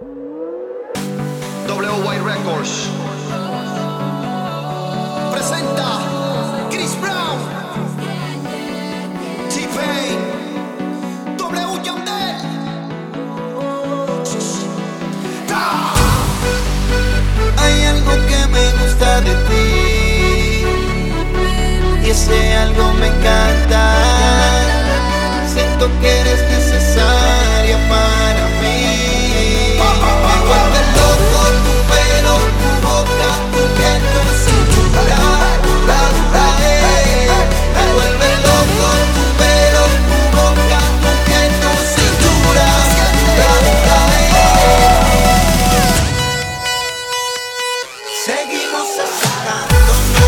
WY Records presenta Chris Brown, T-Pain, W Yandel. Hay algo que me gusta de ti y ese algo me encanta. Siento que nos separa.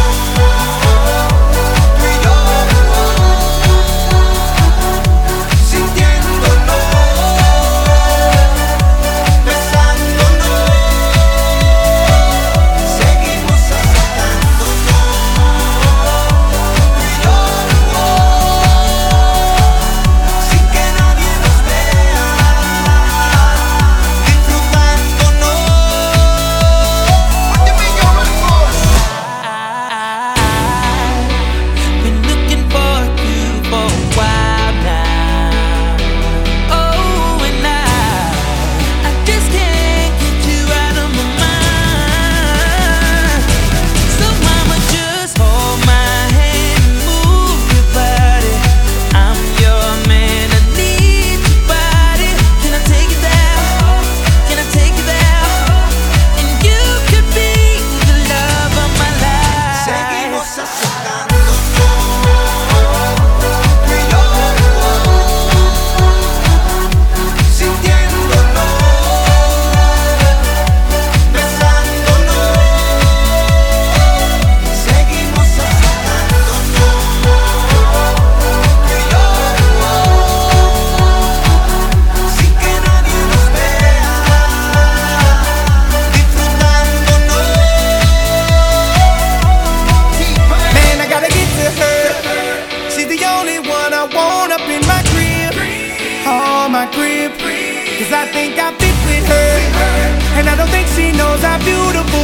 my crib. Cause I think I fit with her. And I don't think she knows how beautiful.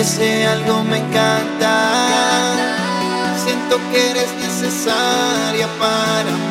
ese algo me encanta. Siento que eres necesaria para mí.